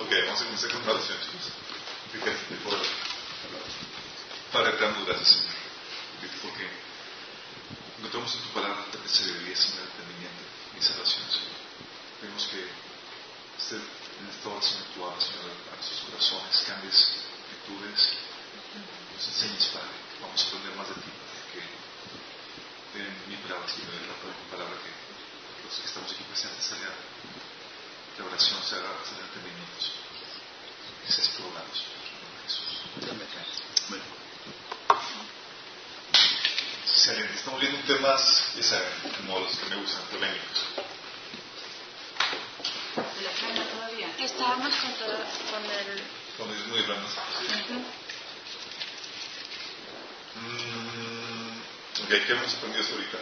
Ok, vamos a comenzar con una oración, chicos. Fíjate, por Padre eterno, gracias, Señor. Porque encontramos en tu palabra la sabiduría, Señor, entendimiento y salvación, Señor. Vemos que en esta oración tú Señor, a nuestros corazones, cambies actitudes, nos enseñes, Padre. Vamos a aprender más de ti, porque en mi palabra, Señor, la palabra que los que estamos aquí presentes salga la oración, se haga, se haga entendimientos. Que seas probado, Señor, en Jesús. Amén. Excelente. Estamos viendo temas, ya saben, como los que me gustan, polémicos. Estábamos con, todo, con el... Con el muy grandes. Mm, ok, ¿qué hemos aprendido hasta ahorita?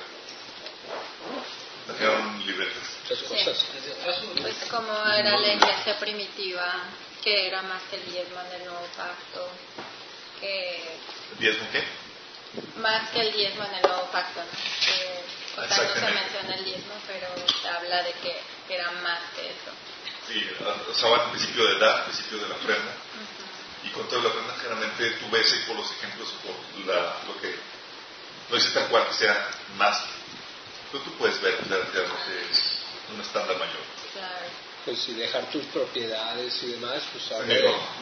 Dejaron libretas. Tres cosas. Pues como era la iglesia primitiva, que era más que el diezmo del nuevo pacto, que... ¿Diezmo qué? Más que el diezmo en el nuevo pacto, ¿no? Que, o sea, no se menciona el diezmo, pero se habla de que era más que eso. Sí, usaba el principio de edad, el principio de la ofrenda. Y con toda la ofrenda, generalmente tú ves ahí por los ejemplos, por la, lo que no dice tal cual que sea más, pero tú puedes ver que es un estándar mayor. Claro. Pues si dejar tus propiedades y demás, pues habla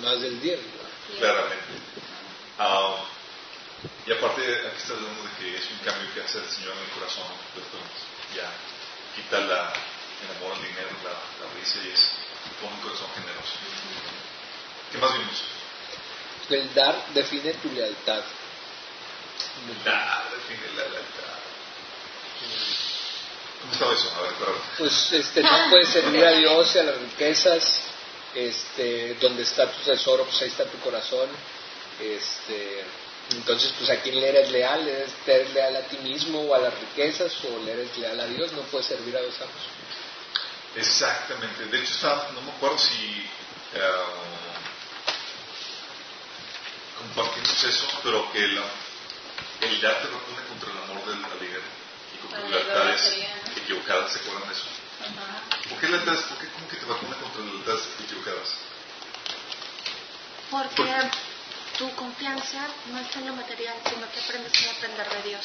más del diezmo. Claramente. Ah, y aparte, aquí está hablando de que es un cambio que hace el Señor en el corazón. ya quita la, el amor al dinero, la, la risa y es con un corazón generoso. ¿Qué más vimos? El dar define tu lealtad. El dar define la lealtad. ¿Cómo eso? A ver, perdón. Pues este, no puedes servir a Dios y a las riquezas. Este, donde está tu tesoro, pues ahí está tu corazón. Este, entonces, pues a quién le eres leal, ¿eres, leal a ti mismo o a las riquezas o le eres leal a Dios? No puedes servir a dos amos. Exactamente. De hecho, estaba, no me acuerdo si uh, compartimos eso, pero que la, el dar te propone contra el amor del alegre y contra las equivocadas. ¿Se acuerdan de eso? ¿Por qué lealtades? ¿Por qué como que te vacuna contra las lealtades equivocadas? Porque tu confianza no está en lo material, sino que aprendes a depender de Dios.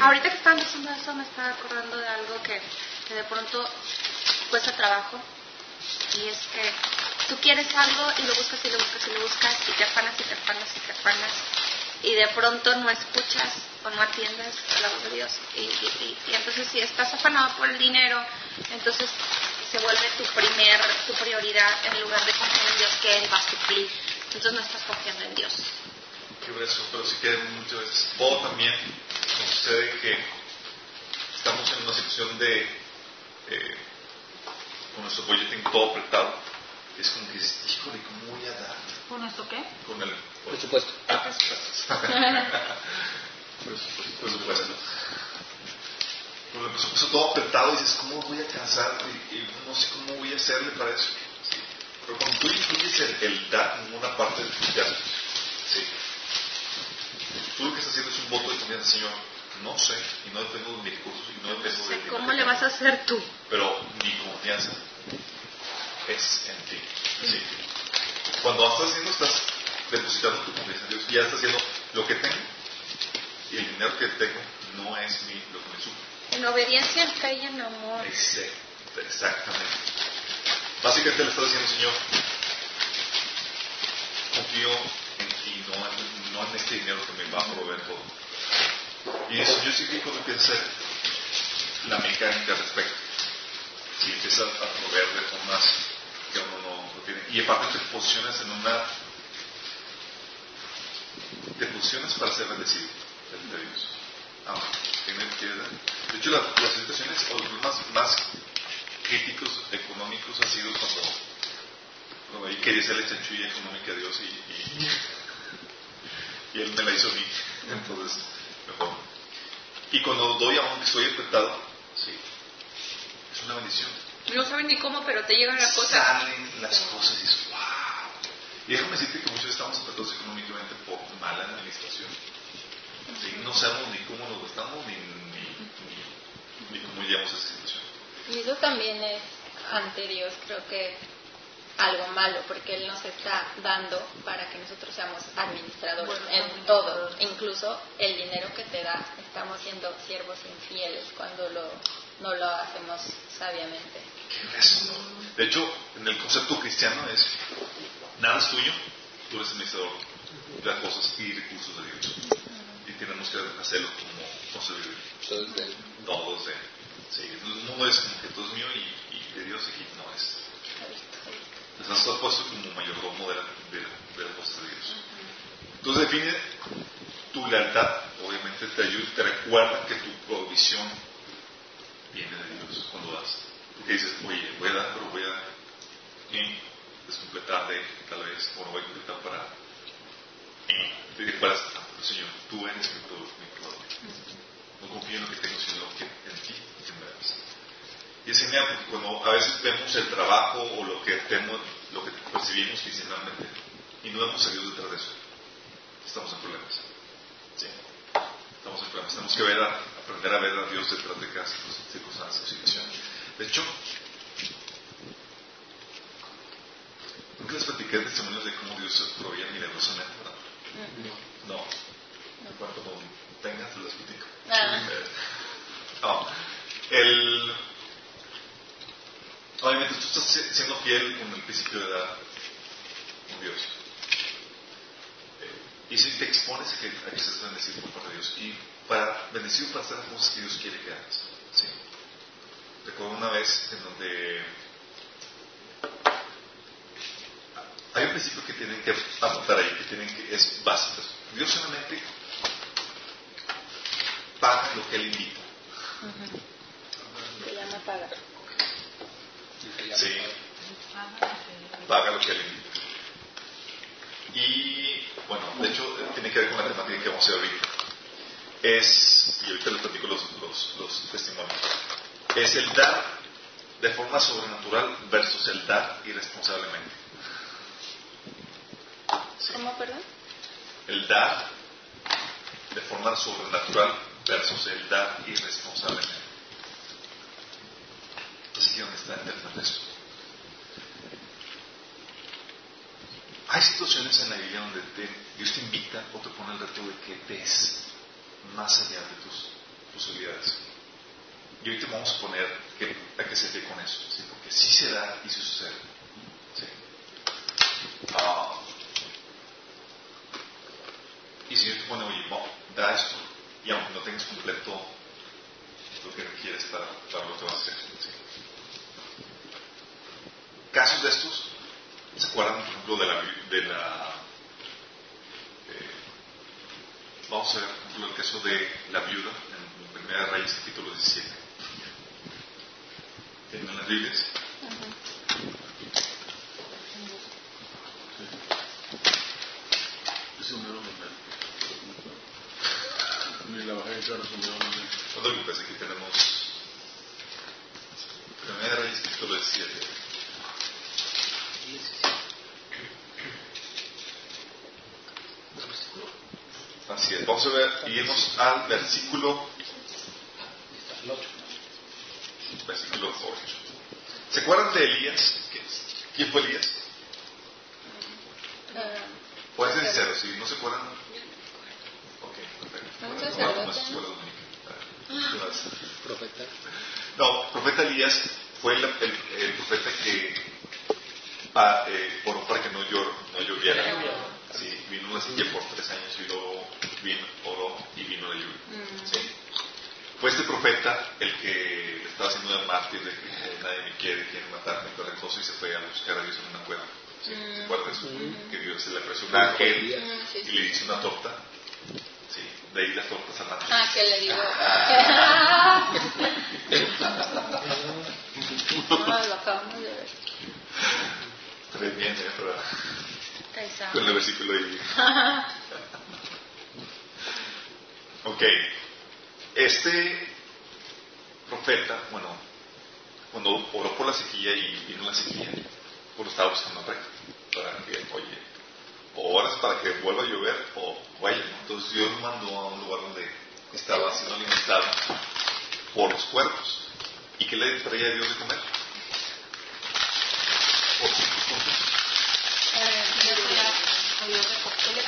Ahorita que están diciendo eso, me estaba acordando de algo que, que de pronto cuesta trabajo. Y es que tú quieres algo y lo buscas y lo buscas y lo buscas y te afanas y te afanas y te afanas. Y de pronto no escuchas o no atiendes la voz de Dios. Y, y, entonces si estás afanado por el dinero, entonces se vuelve tu primer, tu prioridad en lugar de confiar en Dios que Él va a suplir entonces no estás confiando en Dios. También como que dices, híjole, ¿cómo voy a dar? ¿Con nuestro qué? Con el presupuesto. presupuesto. Con el presupuesto todo apretado y dices, ¿cómo voy a alcanzar? Y, y no sé cómo voy a hacerle para eso. Pero cuando tú incluyes el, el dar en una parte de tu vida, ¿sí? tú lo que estás haciendo es un voto de confianza, Señor. No sé, y no dependo de mis recursos, y no dependo de ¿Cómo le vas a hacer tú? Pero mi confianza es en ti. ¿sí? Cuando estás haciendo, estás depositando tu confianza en Dios, y ya estás haciendo lo que tengo, y el dinero que tengo no es mi, lo que me sube. En obediencia, y en amor. Exactamente. Básicamente le está diciendo, Señor, confío en ti, no en, no en este dinero que me va a proveer todo. Y eso yo sí que cuando empieza a hacer la mecánica al respecto, si empieza a proveer de formas que uno no, tiene. Y aparte te posicionas en una te posicionas para ser bendecido de Dios. De hecho, las, situaciones más, más críticos económicos ha sido cuando, él quería hacerle chanchulla económica a Dios y, y, él me la hizo a mí. Entonces, mejor. Y cuando doy a uno que estoy apretado, sí, es una bendición. No saben ni cómo, pero te llegan las cosas. Salen las cosas y dices, wow. Y déjame decirte que muchos estamos apretados económicamente por mala administración. ¿Sí? No sabemos ni cómo nos gastamos ni, ni, ni, ni cómo llegamos a esa situación. Y eso también es ante Dios, creo que algo malo, porque Él nos está dando para que nosotros seamos administradores en todo, incluso el dinero que te da, estamos siendo siervos infieles cuando lo, no lo hacemos sabiamente. De hecho, en el concepto cristiano es, nada es tuyo, tú eres administrador de las cosas y recursos de Dios. Y tenemos que hacerlo como concebir. Todo es de Él. Todo es de Él. Sí, el mundo es como que todo es mío y, y de Dios y no es. Les has puesto como mayordomo de, la, de, de las cosas de Dios. Entonces define tu lealtad, obviamente te ayuda, te recuerda que tu provisión viene de Dios cuando das. Porque dices, oye, voy a dar, pero voy a eh, descompletar de tal vez, o no voy a completar para. Eh, te Señor, tú eres mi proveedor. No confío en lo que tengo, sino que en ti que me das. Y es genial porque cuando a veces vemos el trabajo o lo que, tenemos, lo que percibimos y no vemos a Dios detrás de eso, estamos en problemas. Sí. Estamos en problemas. Tenemos que ver a, aprender a ver a Dios detrás de cada circunstancia situación. De hecho, nunca les platiqué testimonios de cómo Dios se proveía milagrosamente. No. no. Cuando tengas, te los platico. Ah. Eh, no. El, obviamente tú estás siendo fiel con el principio de dar con Dios. Y si te expones a que, a que seas bendecido por parte de Dios. Y para bendecido para hacer las cosas que Dios quiere que hagas. ¿sí? Recuerdo una vez en donde hay un principio que tienen que apuntar ahí, que tienen que es básico. Dios solamente paga lo que Él invita. Se llama paga. Sí. Paga lo que Él invita. Y bueno, de hecho tiene que ver con la temática que vamos a ver ahorita. Es, y ahorita les platico los, los, los testimonios, es el dar de forma sobrenatural versus el dar irresponsablemente. Sí. ¿Cómo, perdón? El dar de forma sobrenatural versus el dar irresponsablemente. Es aquí donde está interesante esto. Hay situaciones en la Biblia donde te- Dios te invita o te pone el reto de que des más allá de tus posibilidades. Y hoy te vamos a poner que hay que ser con eso, ¿sí? porque sí se da y sí sucede. ¿sí? Ah, y si Dios te pone, oye, no, da esto, y aunque no tengas completo lo que requieres para, para lo que vas a hacer. ¿sí? Casos de estos, ¿se acuerdan, por ejemplo, de la... De la eh, vamos a ver, por ejemplo, el caso de la viuda en Primera Reyes, capítulo 17. ¿Tienen las Biblias? No te preocupes, aquí tenemos Primera Reyes, capítulo 17. Así es, vamos a ver, irnos al versículo, versículo 8. ¿Se acuerdan de Elías? ¿Quién fue Elías? Ah, Pueden ser sinceros, si no se acuerdan. Ok, perfecto. Dominica. Ah, no. Profeta. No, profeta Elías fue el, el- el profeta que ah, eh, oró para que no, llor- no lloviera. Sí, vino una sequía por tres años y luego vino, oró y vino la lluvia. Mm. Sí. Fue este profeta el que le estaba haciendo de mártir de que nadie me quiere, quieren matarme, todo el cosa, y se fue a buscar a Dios en una cueva. ¿Sí? Mm. ¿Se acuerdan de eso? Que Dios se le apareció un ángel Mm, sí, y sí. le hizo una torta. Sí, de ahí las tortas a matar. Ah, que le digo. Ah, lo acabamos de ver. Tres bien, ¿eh? Esa. Con el versículo ahí. Ok. Este profeta, bueno, cuando oró por la sequía y vino la sequía, pues estaba buscando rey. Para que, oye, o oras para que vuelva a llover o vaya. Entonces Dios lo mandó a un lugar donde estaba siendo alimentado por los cuervos. ¿Y qué le traía Dios de comer? Por cinco puntos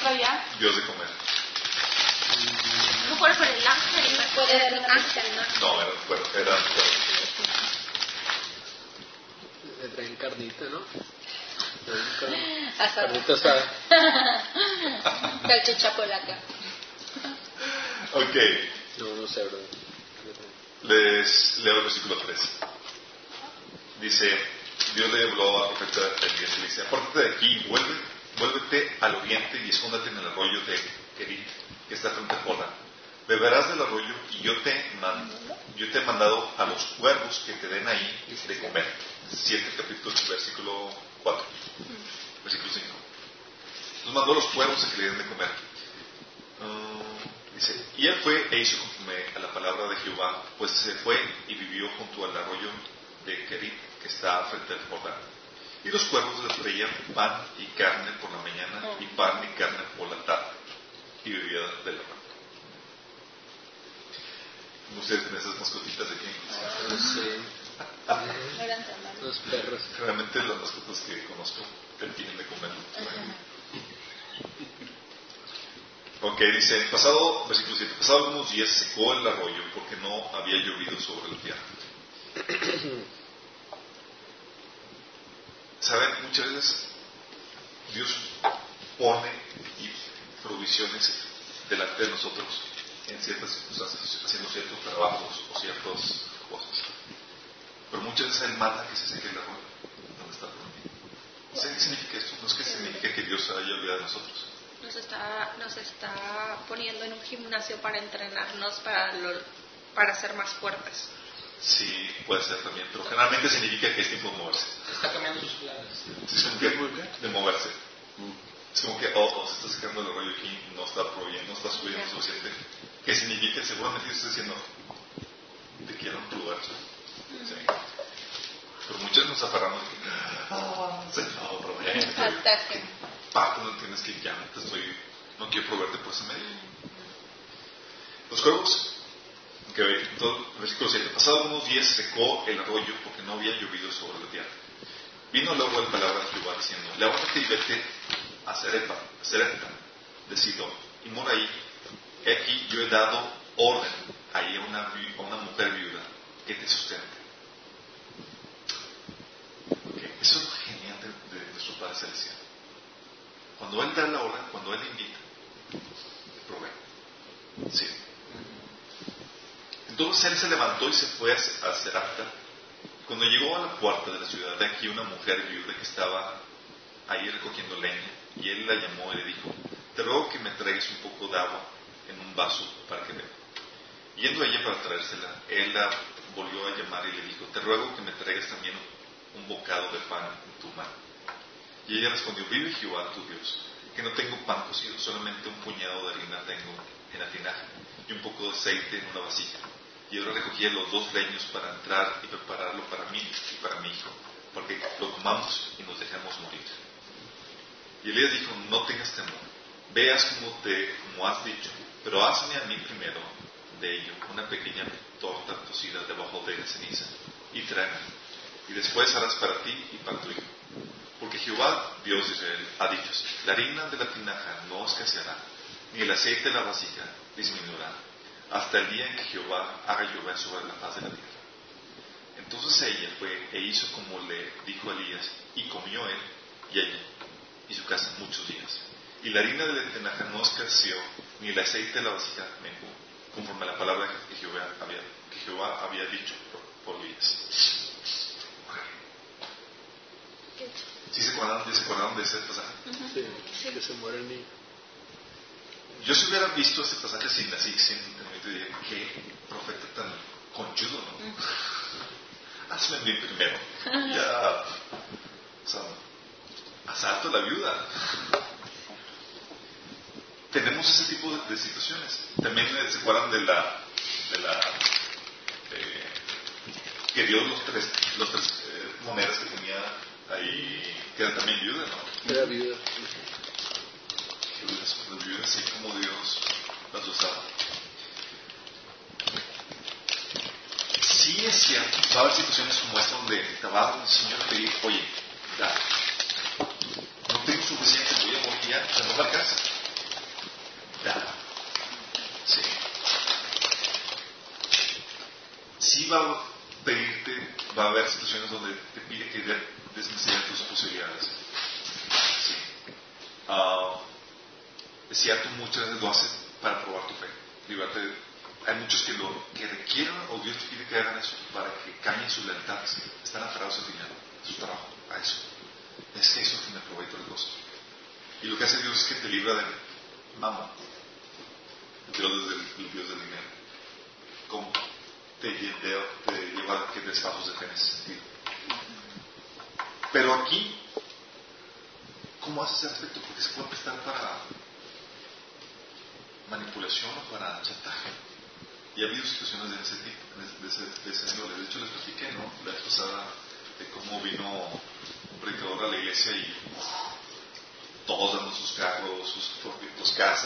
traía? Dios de comer. No puede ser el ángel. Me puede ver la ángel, ¿no? No, era, bueno, era, Le traen carnita, ¿no? Carnita asada. Salchicha polaca. ok, No, no sé, bro. les leo el versículo 3. Dice, Dios le habló a profeta Elías y le dice, apártate de aquí, vuelve, vuélvete al oriente y escóndate en el arroyo de Kerit, que está frente a Jordán. Beberás del arroyo y yo te, man- yo te he mandado a los cuervos que te den ahí de comer. 7 capítulo, versículo 4. Versículo 5. Nos mandó a los cuervos a que le den de comer. Ah, dice, y él fue e hizo conforme a la palabra de Jehová, pues se fue y vivió junto al arroyo de Kerit, que está frente al Jordán. Y los cuervos le traían pan y carne por la mañana y pan y carne por la tarde. Y bebía de la pan. Ustedes ven esas mascotitas de aquí. No sé. No. Los perros. Realmente las mascotas que conozco tienen de comer. Ok, dice, pasado, versículo 7, pasado algunos días secó el arroyo porque no había llovido sobre la tierra. Saben, muchas veces Dios pone y provisiones delante de nosotros en ciertas circunstancias, haciendo ciertos trabajos o ciertas cosas. Pero muchas veces Él manda que se seque el arroyo donde está. ¿Saben qué significa esto? No es que significa que Dios haya olvidado de nosotros. Nos está, nos está poniendo en un gimnasio para entrenarnos para, lo- para ser más fuertes. Sí, puede ser también, pero generalmente significa que es tiempo de moverse. Está cambiando sus planes. Sí, es como que de moverse. Es como que, oh, oh, se está sacando el rollo aquí, no está proveyendo, no está subiendo suficiente. ¿Qué significa? Seguramente está diciendo, te quiero en tu lugar. Sí. Pero muchos nos aferramos que, ah, Señor, provee. Hasta que. Paco, no entiendes que ya te estoy, no quiero proveerte por ese medio. Los cuervos, que todo, versículo 7, pasado unos días secó el arroyo porque no había llovido sobre la tierra. Vino luego la palabra de Jehová diciendo, levántate y vete a Serepta, Serepta de Sidón, y mora ahí. He aquí yo he dado orden ahí a una, a una mujer viuda que te sustente. Ok, Eso es lo genial de, de nuestro Padre Celestial. Cuando Él da la orden, cuando Él invita, provee. Sí. Entonces Él se levantó y se fue a a Serapta. Cuando llegó a la puerta de la ciudad, de aquí una mujer viuda que estaba ahí recogiendo leña, y Él la llamó y le dijo, te ruego que me traigas un poco de agua en un vaso para que beba. Yendo ella para traérsela, Él la volvió a llamar y le dijo, te ruego que me traigas también un bocado de pan en tu mano. Y ella respondió, vive Jehová tu Dios, que no tengo pan cocido, solamente un puñado de harina tengo en la tinaja y un poco de aceite en una vasija. Y ahora recogía los dos leños para entrar y prepararlo para mí y para mi hijo, porque lo comamos y nos dejemos morir. Y Elías dijo, no tengas temor, veas como, te, como has dicho, pero hazme a mí primero de ello una pequeña torta cocida debajo de la ceniza y tráeme. Y después harás para ti y para tu hijo. Porque Jehová, Dios de Israel, ha dicho la harina de la tinaja no escaseará, ni el aceite de la vasija disminuirá, hasta el día en que Jehová haga llover sobre la faz de la tierra. Entonces ella fue e hizo como le dijo Elías, y comió él y ella y su casa muchos días. Y la harina de la tinaja no escaseó, ni el aceite de la vasija menguó, conforme a la palabra que Jehová había, que Jehová había dicho por, por Elías. ¿Sí se acordaron, ¿sí se acordaron de ese pasaje? Sí, que se muere el niño. Yo si hubiera visto ese pasaje sin así, sin te diría, qué profeta tan conchudo, ¿no? Hazme a mí primero. Ya, o sea, asalto a la viuda. Tenemos ese tipo de, de situaciones. También eh, se acuerdan de la, de la, eh, que dio los tres, los tres eh, monedas que tenía ahí, que era también viuda, ¿no? Era viuda. Las las viudas, así como Dios las usaba. va a haber situaciones como esta donde te va a Señor te dice, oye, ya, no tengo suficiente, voy a morir ya, o sea, no me alcanza. Ya. Sí. Sí va a pedirte, va a haber situaciones donde te pide que desmesear tus posibilidades. Sí. Uh, decía tú muchas veces lo haces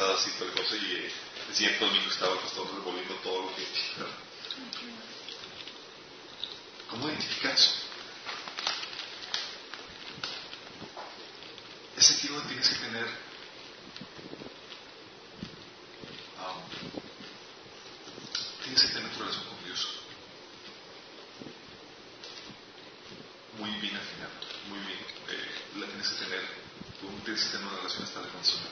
sus, casas y el cosa. Y eh, el siguiente domingo estaba el pastor revolviendo todo lo que. ¿Cómo identificar eso? Ese tipo tienes que tener tienes que tener tu relación con Dios muy bien afinada, muy bien. Eh, la tienes que tener, tú tienes que tener una relación estable con el Señor.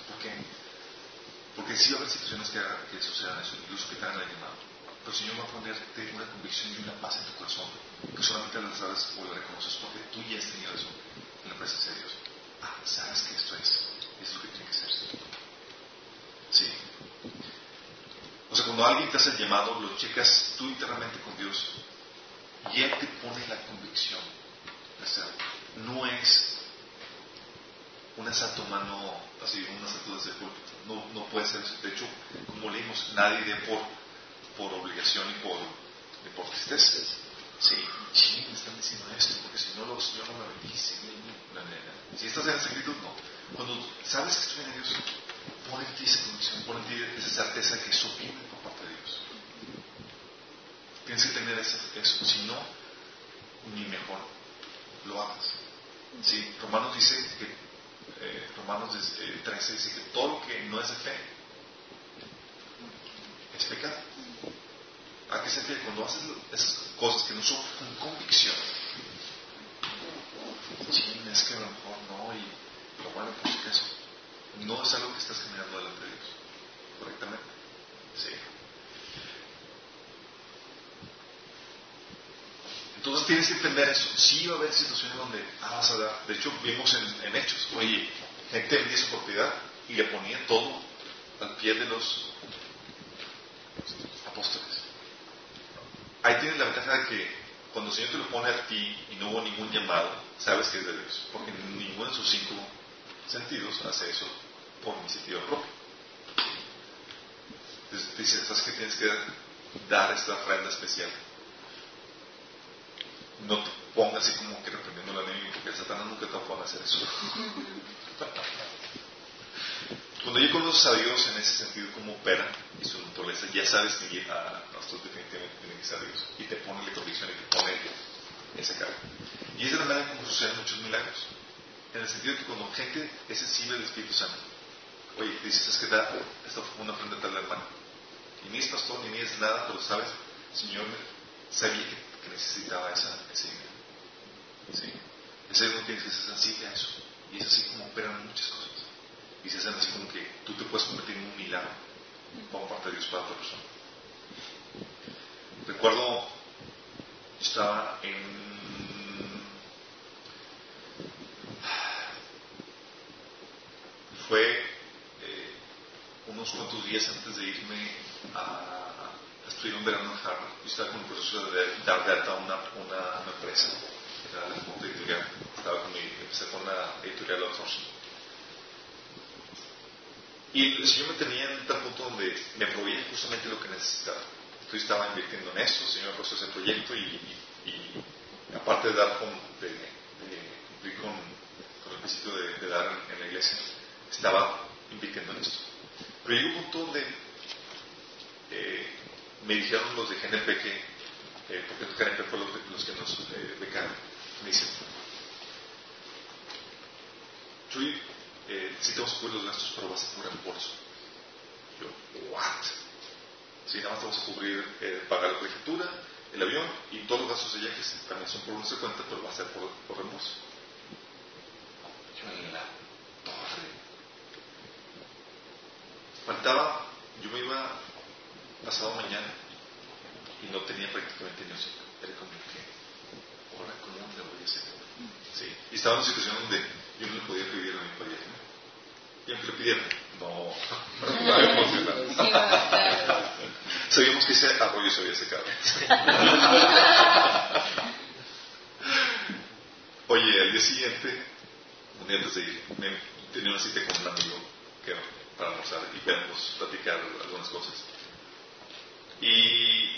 ¿Por qué? Porque sí va a haber situaciones que, que sucedan eso, incluso que te hagan el llamado. Pero el Señor va a ponerte una convicción y una paz en tu corazón que solamente las sabes o la reconoces porque tú ya has tenido eso en la presencia de Dios. Ah, sabes que esto es, es lo que tiene que ser. Sí. O sea, cuando alguien te hace el llamado, lo checas tú internamente con Dios y Él te pone la convicción de hacerlo. No es un asalto humano, así, un asalto desde el. No, no puede ser eso. De hecho, como leímos, nadie dé por, por obligación y por, y por tristeza. Sí, sí, me están diciendo esto, porque si no, los, Señor no me bendice. Si estás en ese actitud, no. Cuando sabes que estoy en Dios, pon en ti esa convicción, pon en ti esa certeza que eso viene por parte de Dios. Tienes que tener eso, si no, ni mejor lo hagas. Sí, Romanos dice que, eh, Romanos 13 eh, dice que todo lo que no es de fe es pecado. ¿A qué se refiere? Cuando haces esas cosas que no son con convicción, sí, es que a lo mejor no, y lo bueno, pues que eso no es algo que estás generando delante de Dios, correctamente. Sí. Entonces tienes que entender eso. Sí va a haber situaciones donde ah, vas a dar. De hecho, vimos en, Hechos, oye, gente vendía su propiedad y le ponía todo al pie de los apóstoles. Ahí tienes la ventaja de que cuando el Señor te lo pone a ti y no hubo ningún llamado, sabes que es de Dios, porque ninguno de sus cinco sentidos hace eso por iniciativa propia. Entonces dice, ¿sabes que tienes que dar esta ofrenda especial? No te pongas así como que reprendiendo la enemigo, porque Satanás nunca te va a hacer eso. Cuando yo conoces a Dios en ese sentido, cómo opera y su naturaleza, ya sabes que a nosotros definitivamente tiene que ser Dios. Y te pone la convicción y te pone esa carga. Y es de la manera como suceden muchos milagros. En el sentido que cuando gente es sensible al Espíritu Santo, oye, dices, es que da esta una ofrenda tal hermano. Y ni es pastor, ni es nada, pero sabes, Señor sabía que, necesitaba esa, dinero. ¿Sí? Ese no tienes que ser sensible a eso. Y es así como operan muchas cosas y se hacen así como que tú te puedes convertir en un milagro como parte de Dios para otra persona. Recuerdo, estaba en. Fue eh, unos cuantos días antes de irme a, estudiar un verano en Harvard. Yo estaba con el proceso de dar de alta una, una, empresa, era la editorial. Estaba con mi, empecé con la editorial outsourcing y el Señor me tenía en tal punto donde me proveía justamente lo que necesitaba. Yo estaba invirtiendo en esto, el Señor puso ese proyecto y, aparte de dar con, de, cumplir con, con, el principio de, dar en, la iglesia, estaba invirtiendo en esto. Pero llegó un punto donde eh, me dijeron los de GNP que, eh, porque GNP fue los, los que nos eh, becaron, me dicen, Chuy, eh, sí te vamos a cubrir los gastos, pero vas a cubrir el bolso. Yo, ¿what? si nada más vamos a cubrir, eh, pagar la colegiatura, el avión y todos los gastos de viajes también son por nuestra cuenta, pero va a ser por, por reembolso. Yo en la torre. Faltaba, yo me iba pasado mañana y no tenía prácticamente ni un Era como que, ahora, ¿cómo le voy a hacer? Sí. Y estaba en una situación donde yo no le podía pedir a mi pareja. Y aunque le pidiera, no, no iba a emocionar. Sabíamos que ese arroyo se había secado. Oye, al día siguiente, un día antes de ir, me, tenía una cita con un amigo que, para almorzar y queríamos platicar algunas cosas. Y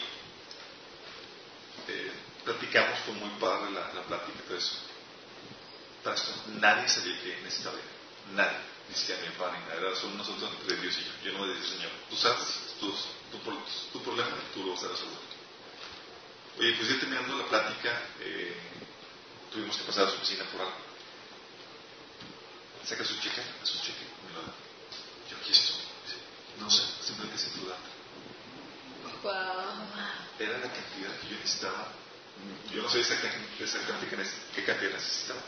eh, platicamos, fue muy padre la, la plática y todo eso. Esto, nadie sabía que necesitaba. Nadie. Ni siquiera mi padre, nada. Era solo nosotros entre Dios y yo. Yo no me decía, Señor, tú sabes tu, tu, problema tú lo vas a resolver. Oye, pues ya terminando la plática, eh, tuvimos que pasar a su oficina por algo. Saca su cheque, a su cheque, me lo da. Yo aquí estoy. No sé, simplemente se tu data. Era la cantidad que yo necesitaba. Yo no sé exactamente, exactamente qué, cantidad necesitaba.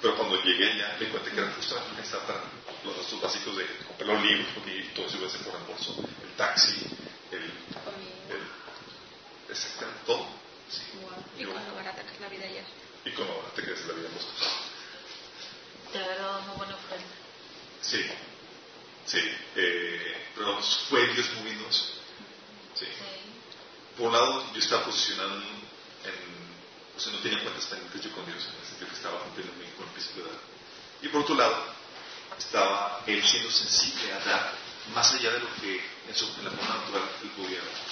Pero cuando llegué ya me cuenta que era para los gastos básicos de comprar los libros, porque todo eso iba a ser por reembolso. El taxi, el. el exactamente todo. Sí. Y con lo barata que es la vida ayer. Y con lo barata que es la vida en Boston. Te habrá dado una buena ofrenda. Sí, sí, eh, pero fue Dios moviéndose. Sí. Por un lado, yo estaba posicionando o sea, no tenía cuentas pendientes yo con Dios, en el sentido que estaba cumpliendo mi con el principio de dar. Y por otro lado, estaba él siendo sensible a dar más allá de lo que en, su, en la forma natural él podía dar.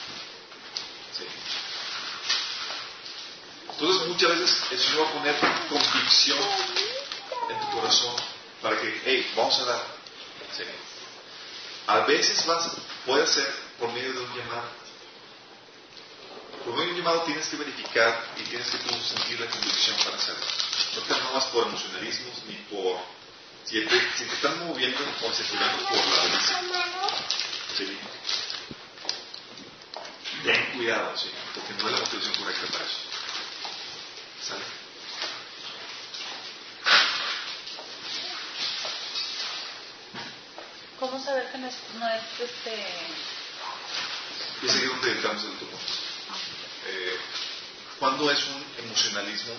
Entonces muchas veces el Señor va a poner convicción en tu corazón para que, hey, vamos a dar. Sí. A veces vas, puede ser por medio de un llamado. Por medio de un llamado tienes que verificar y tienes que tú sentir la convicción para hacerlo. No te muevas por emocionalismos ni por... Si te, si te están moviendo o circulando por la derecha. ¿sí? Ten cuidado, ¿sí? porque no es la motivación correcta para eso. ¿Sale? ¿Cómo saber que no es, no es este... Y es ahí donde en otro punto. Eh, ¿Cuándo es un emocionalismo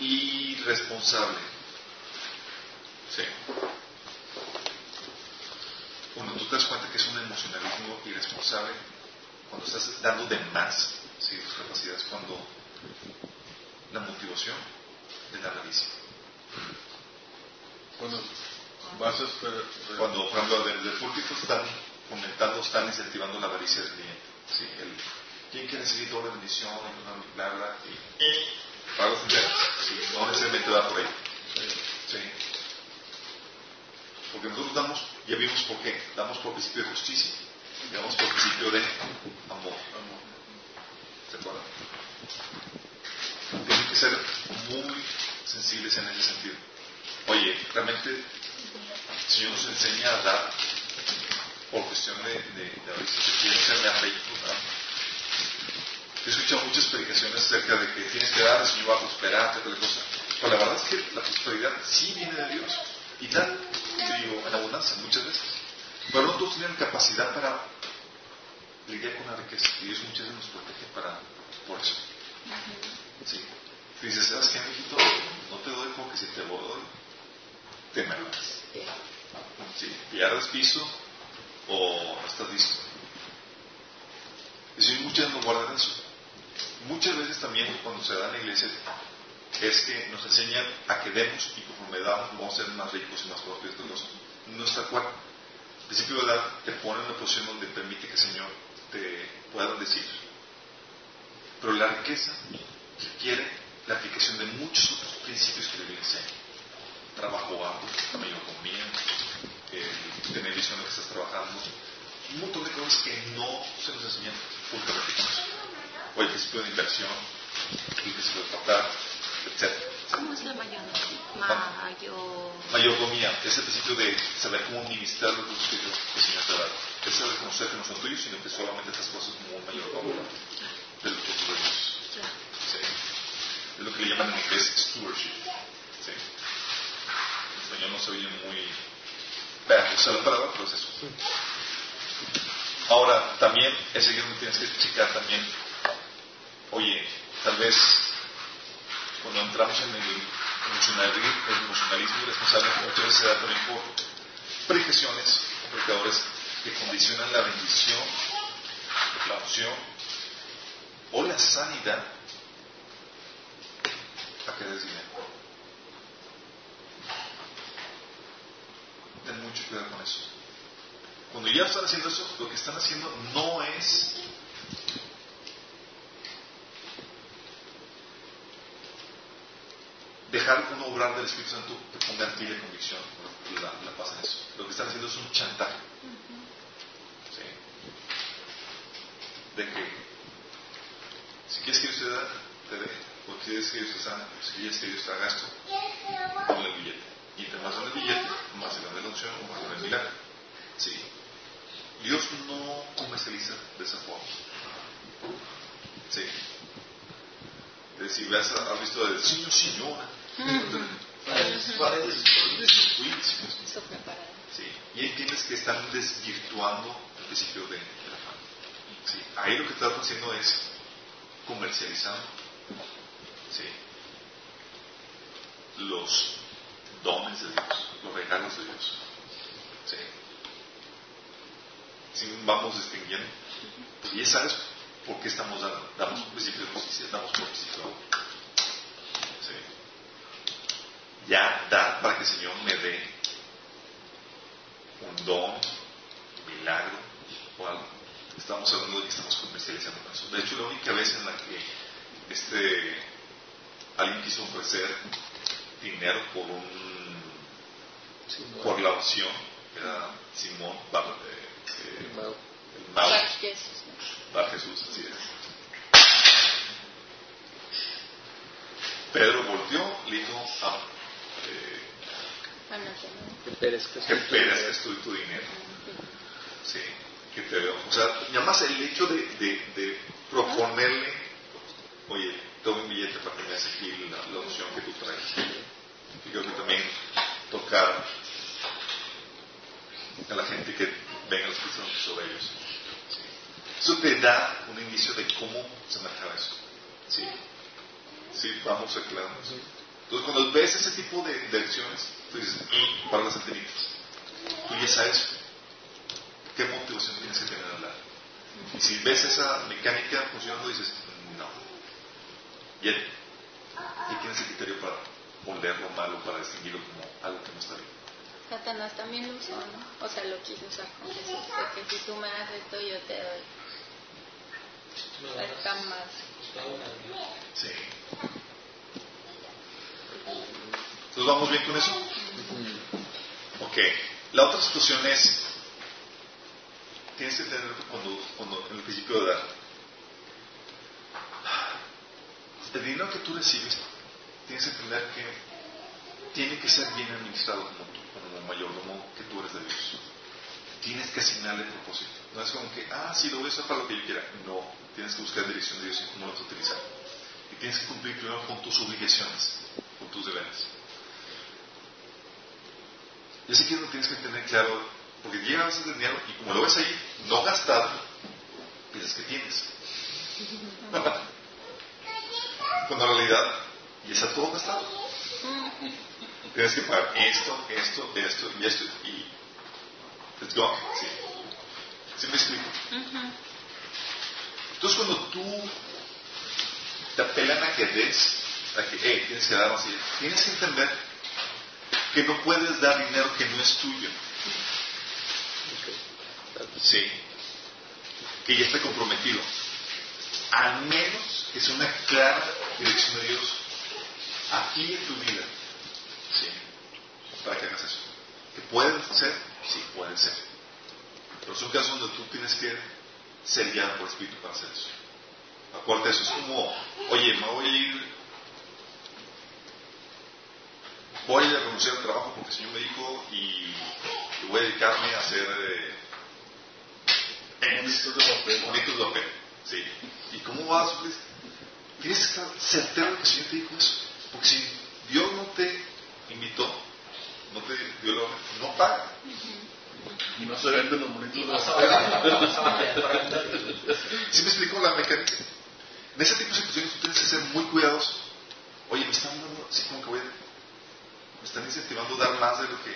irresponsable? Sí. Cuando tú te das cuenta que es un emocionalismo irresponsable, cuando estás dando de más, ¿sí? tus capacidades, cuando la motivación de la avaricia. Cuando vas a esperar, Cuando, por ejemplo, desde el púlpito están fomentando, están incentivando la avaricia del cliente. Sí, el, ¿Quién quiere recibir doble bendición? Y bla, bla, y para ofender. Sí, no necesariamente va por ahí. Sí. Porque nosotros damos, ya vimos por qué, damos por principio de justicia, y damos por principio de amor. ¿Se acuerdan? Tienen que ser muy sensibles en ese sentido. Oye, realmente el Señor nos enseña a dar por cuestión de, de, de avaricia. Si quieren ser más ricos, He escuchado muchas predicaciones acerca de que tienes que dar, el Señor va a prosperar, tal cosa. Pero la verdad es que la prosperidad sí viene de Dios. Y tal, digo, en abundancia, muchas veces. Pero no todos tienen capacidad para lidiar con la riqueza. Y Dios muchas veces nos protege para, por eso. Sí. Dices, ¿sabes qué, mijito? No te doy porque si te doy, te me Sí. Pierdes piso o estás listo. Y si muchas no guardan eso. Muchas veces también cuando se da en la iglesia es que nos enseñan a que demos y conforme damos vamos a ser más ricos y más prósperos de No está cual. El principio de edad te pone en una posición donde permite que el Señor te pueda decir. Pero la riqueza requiere la aplicación de muchos otros principios que la Biblia enseña. Trabajo bajo, mayordomía, eh, tener visión de que estás trabajando, un montón de cosas que no se nos enseñan porque o el principio de inversión, el principio de tratar, etc. ¿Cómo es la mayordomía? Mayor... Mayordomía es el principio de saber cómo administrar los recursos que Dios que el Señor te da. Es el reconocer que no son tuyos, sino que solamente estas cosas como un mayordomo de los recursos de Dios. Sí. Es lo que le llaman en inglés stewardship. Sí. En español no se oye muy... Vea, usa la palabra, pero es eso. Ahora, también, ese es donde tienes que checar también, oye, tal vez cuando entramos en el emocionalismo, el irresponsable, muchas veces se da también por prejeciones o pecadores que condicionan la bendición, la opción o la sanidad a que des. Ten mucho cuidado con eso. Cuando ya están haciendo eso, lo que están haciendo no es dejar un obrar del Espíritu Santo que ponga en ti la convicción, la, la paz en eso. Lo que están haciendo es un chantaje. ¿Sí? De que si quieres que Dios te, da, te dé, o quieres que Dios te sana, si quieres que Dios te haga esto, ponle el billete. Y te más el billete, más grande la opción o más grande el milagro. ¿Sí? Dios no comercializa de esa forma. ¿Sí? Si has, has visto el Señor, Señora, Sí. Y entiendes que están desvirtuando el principio de, la. Sí. Ahí lo que estás haciendo es comercializando los dones de Dios, los regalos de Dios. Sí. Si vamos distinguiendo, y ya sabes por qué estamos dando. Damos principio de justicia, damos por principio de ya dar para que el Señor me dé un don, un milagro o algo. Estamos hablando de que estamos comercializando eso. De hecho, la única vez en la que este alguien quiso ofrecer dinero por un por la opción era Simón Bar, eh, el Bar Jesús, así es. Pedro volvió, le dijo, ah, que que, es tu, dinero. Sí, que te veo. O sea, nada más el hecho de, de, proponerle, oye, toma un billete para que me hace aquí la, opción que tú traes. Y creo que también tocar a la gente que venga los cristianos sobre ellos. Eso te da un indicio de cómo se manejaba eso. Sí, sí vamos aclarando eso. Entonces, cuando ves ese tipo de, de acciones, tú dices, mm, para las antenitas. Tú ya sabes qué motivación tienes que tener al lado. Y si ves esa mecánica funcionando, dices, no. Ya, ya tienes el criterio para poner lo malo, para distinguirlo como algo que no está bien. Satanás también lo usó, ¿no? O sea, lo quiso usar con Jesús. Porque si tú me das esto, yo te doy. Está más. Sí. ¿Nos vamos bien con eso? Ok. La otra situación es, tienes que tener cuando, cuando en el principio de dar, el dinero que tú recibes, tienes que entender que tiene que ser bien administrado como tú, como mayordomo que tú eres de Dios. Tienes que asignarle propósito. No es como que, ah, sí, lo voy a usar para lo que yo quiera. No, tienes que buscar dirección de Dios y cómo lo vas a utilizar. Y tienes que cumplir primero con tus obligaciones, tus deberes. Y así que no tienes que tener claro, porque llegas ese dinero y como lo ves ahí, no gastado, piensas que tienes. Cuando en realidad ya está todo gastado. Tienes que pagar esto, esto, esto y esto y let's go. ¿Sí? ¿Sí me explico? Entonces cuando tú te apelan a que des, a hey, tienes que entender que no puedes dar dinero que no es tuyo. Sí. Que ya esté comprometido. Al menos que sea una clara dirección de Dios a ti en tu vida. Sí. Para que hagas eso. ¿Que pueden hacer? Sí, pueden ser. Pero son casos donde tú tienes que ser guiado por el Espíritu para hacer eso. Acuérdate, eso es como, oye, me voy a ir voy a renunciar al trabajo porque el Señor me dijo y voy a dedicarme a hacer eh, bonitos de papel. Bonitos de papel. Sí. ¿Y cómo vas sufrir? Tienes que estar certero que el Señor te dijo eso. Porque si Dios no te invitó, no te dio la no paga. Y no se venden los monitos. ¿Sí me explico la mecánica? En ese tipo de situaciones tú tienes que ser muy cuidadoso. Oye, me están dando, así como que voy a, me están incentivando a dar más de lo que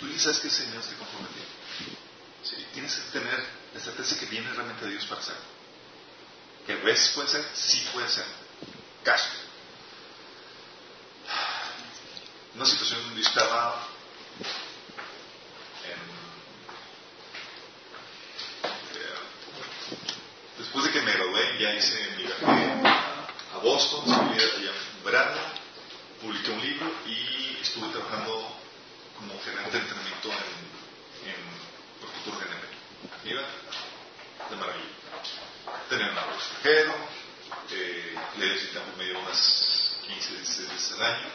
tú ya sabes que el Señor te comprometió. Sí, tienes que tener la certeza que viene realmente de Dios para hacerlo. Que a veces puede ser, sí puede ser. Caso. Una situación donde yo estaba eh, después de que me gradué, ya hice mi viaje a Boston, estuve allá en verano, publiqué un libro y estuve trabajando como gerente de entrenamiento en, en Futuro GNP. Mira, de maravilla. Tenía un apoyo extranjero, eh, le necesitamos medio unas 15, 16 veces al año.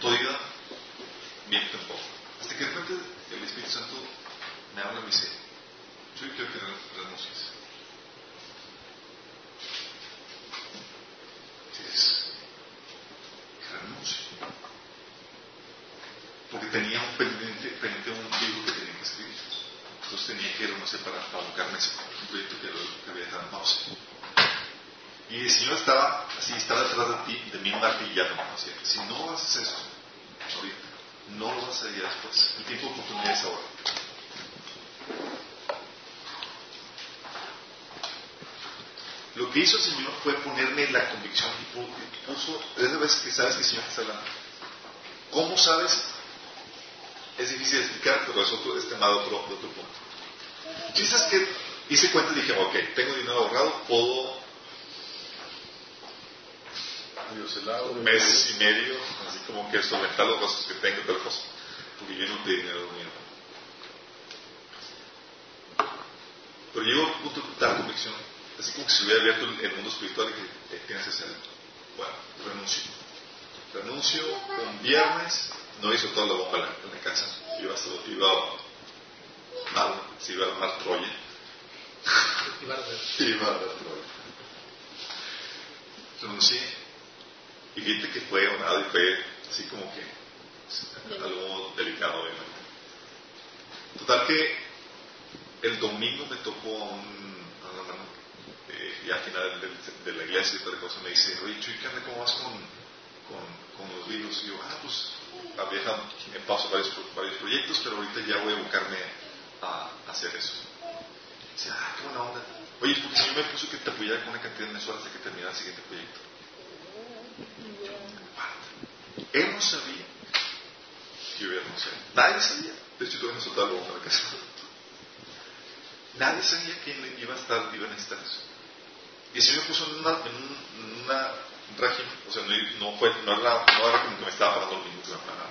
Todo iba bien tampoco. Hasta que de repente el Espíritu Santo me habla y me dice, yo quiero que renuncies. Dices, que renuncie. Porque tenía un pendiente, pendiente un libro que tenía que escribir. Entonces renunciar para abocarme ese proyecto que, que había dejado en pausa. Y el Señor estaba así, estaba detrás de ti, de mí martillando. Así, si no haces eso, ahorita, no lo vas a hacer después. El tiempo de oportunidad es ahora. Lo que hizo el Señor fue ponerme la convicción y puso, es de veces que sabes que el Señor está hablando. ¿Cómo sabes? Es difícil de explicar, pero es otro, es tema de otro, de otro punto. Quizás que hice cuenta y dije, ok, tengo dinero ahorrado, puedo un mes y medio, así como que solventar los gastos que tengo, tal cosa, porque yo no tengo dinero mío. Pero llegó un punto de tal convicción, así como que se hubiera abierto el mundo espiritual y que eh, tienes que hacer. Bueno, renuncio. Renuncio un viernes, no hizo toda la bomba en la casa, iba, hasta, iba mal, se iba a armar Troya. Iba a Troya. Renuncié. Y fíjate que fue honrado y fue así como que algo delicado, obviamente. Total que el domingo me tocó a un, a un hermano, eh, y al final de, de, la iglesia y toda cosa me dice, oye, Chuy, ¿qué ¿Cómo vas con, con, con, los virus? Y yo, ah, pues había en pausa varios, varios proyectos, pero ahorita ya voy a buscarme a, hacer eso. Dice, ah, qué buena onda. Oye, porque si yo me puso que te apoyara con una cantidad de mensuales hasta que terminara el siguiente proyecto. Él no sabía que hubiera no. Nadie sabía. De hecho, todavía no soltaba bomba de casa. Nadie sabía quién iba a estar, iba a necesitar eso. Y el Señor puso en una, en una régimen, o sea, no, no, fue, no, era, no era como que me estaba pagando los minutos de nada,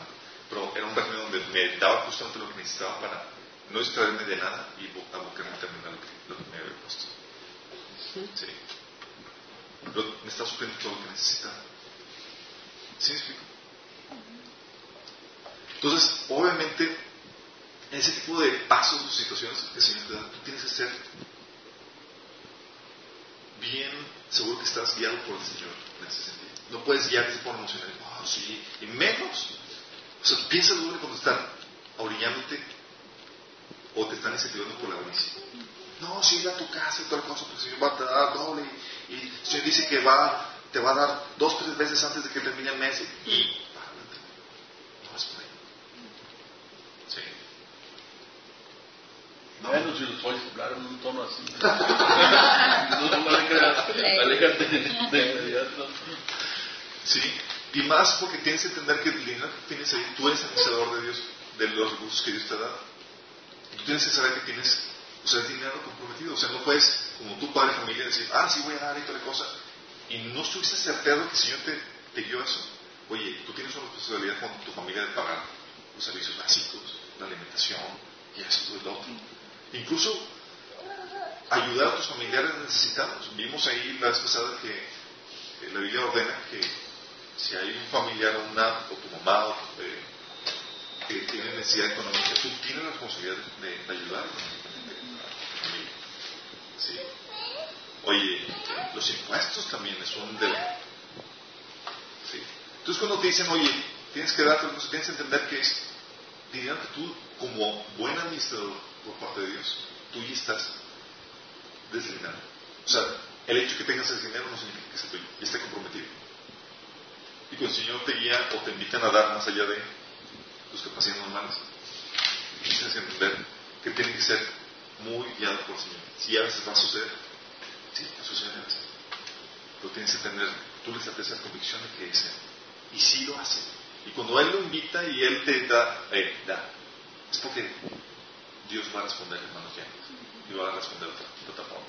pero era un régimen donde me daba justamente lo que necesitaba para no distraerme de nada y abocarme a terminar lo que, lo que me había puesto. Sí. Pero me está supliendo todo lo que necesitaba. ¿Sí me explico? Entonces, obviamente, en ese tipo de pasos o situaciones que el Señor te da, tú tienes que ser bien seguro que estás guiado por el Señor en ese sentido. No puedes guiarte por emociones, oh, sí, y menos. O sea, piensa doble cuando están orillándote o te están incentivando por la avaricia. No, si ir a tu casa y toda cosa, porque el Señor va a dar doble. Y, y el Señor dice que va, te va a dar dos, tres veces antes de que termine el mes. Y no es por ahí. Sí. No. Bueno, si los a hablar en un tono así. no, no aléjate de inmediato. Sí, y más porque tienes que entender que el dinero que tienes ahí, tú eres administrador de Dios, de los recursos que Dios te da. Y tú tienes que saber que tienes, o el dinero comprometido. O sea, no puedes, como tu padre familia, decir, ah, sí voy a dar y tal cosa. Y no estuviste certero que el Señor te, dio eso. Oye, tú tienes una responsabilidad con tu familia de pagar los servicios básicos, la alimentación, y esto y lo otro. Incluso ayudar a tus familiares necesitados. Vimos ahí la vez pasada que la Biblia ordena que si hay un familiar o, una, o tu mamá o tu, eh, que tiene necesidad económica, tú tienes la responsabilidad de, ayudar. Oye, los impuestos también es un deber. ¿Sí? Entonces cuando te dicen, oye, tienes que dar, tienes que entender que es dinero que tú, como buen administrador por parte de Dios, tú ya estás deslindado. O sea, el hecho de que tengas ese dinero no significa que sea tuyo, ya esté comprometido. Y cuando el Señor te guía o te invitan a dar más allá de tus capacidades normales, tienes que entender que tiene que ser muy guiado por el Señor. Si a veces va a suceder, sí, va a veces. Pero tienes que tener, tú le das esa convicción de que es Él. Y sí lo hace. Y cuando Él lo invita y Él te da, eh, da, es porque Dios va a responder, hermanos ya. Y va a responder de otra, de otra forma.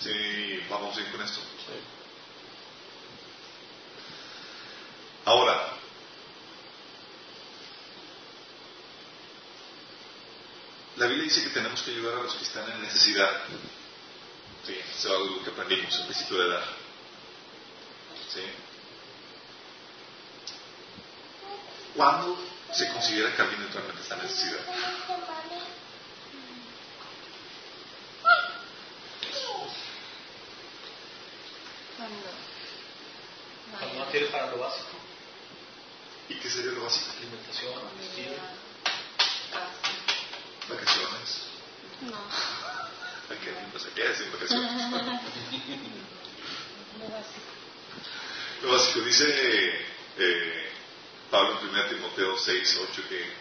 Sí, vamos a ir con esto. Ahora, la Biblia dice que tenemos que ayudar a los que están en necesidad. Sí, eso es algo que aprendimos al principio de dar. ¿Sí? ¿Cuándo se considera que alguien realmente está en necesidad? Cuando no tiene para lo básico. ¿Y qué sería lo básico? Alimentación, vestido. Vacaciones. No. Hay que pues hay que decir vacaciones. Lo básico dice eh, Pablo en 1 Timoteo 6, 8 que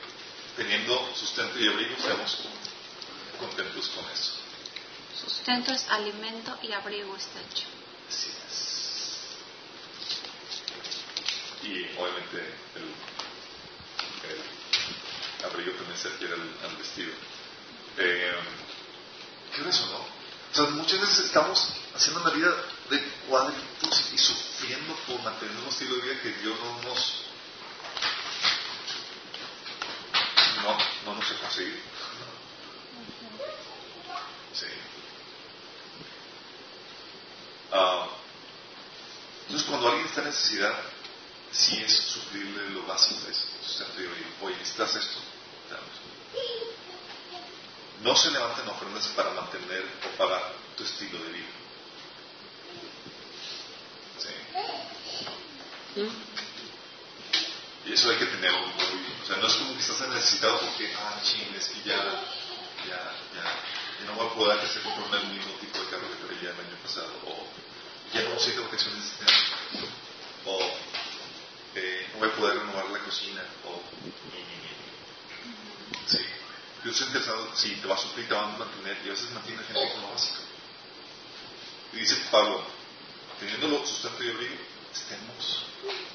teniendo sustento y abrigo seamos contentos con eso. Sustento es alimento y abrigo está hecho. Así es. Y obviamente el, el abrigo también se refiere al, al vestido. Eh, ¿Qué es eso, no? O sea, muchas veces estamos haciendo una vida de cuadritos y sufriendo por mantener un estilo de vida que Dios no nos no, no nos ha conseguido. Sí. Ah, entonces, cuando alguien está en necesidad, sí es suplirle lo básico eso. Sustento y oye, necesitas esto. No se levanten ofrendas para mantener o pagar tu estilo de vida. Sí. Y eso hay que tenerlo muy, o sea, no es como que estás necesitado porque, ah, ching, es que ya, ya, ya, ya no voy a poder que se compre el mismo tipo de carro que traía el año pasado, o ya no sé de vacaciones este año, o eh, no voy a poder renovar la cocina, o. Sí. Dios está interesado, si te va a suplir, te va a mantener, y a veces mantiene gente con lo básico. Y dice Pablo, teniéndolo sustento y abrigo, estemos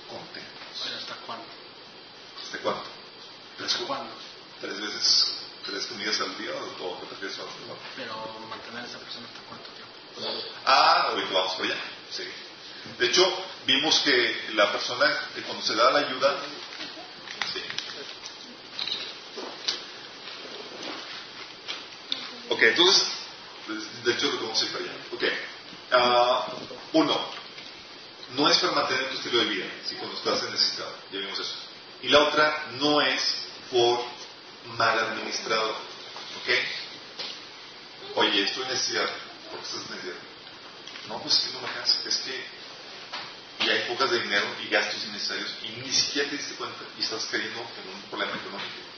contentos. Bueno, ¿hasta cuándo? ¿Hasta cuánto? ¿Tres, ¿Hasta cuándo? ¿Tres veces, tres comidas al día o, o qué prefieres más? No. Pero mantener a esa persona hasta cuánto tiempo. Ah, ahorita vamos por allá. Sí. De hecho, vimos que la persona cuando se da la ayuda, sí. Ok, entonces, de hecho, lo vamos a ir para allá. Ok. Ah, uno, no es para mantener tu estilo de vida, si cuando estás necesitado, ya vimos eso. Y la otra, no es por mal administrado. ¿Ok? Oye, estoy en necesidad. ¿Por qué estás en necesidad? No, pues es que no me alcanza. Es que y hay pocas de dinero y gastos innecesarios y ni siquiera te diste cuenta y estás cayendo en un problema económico.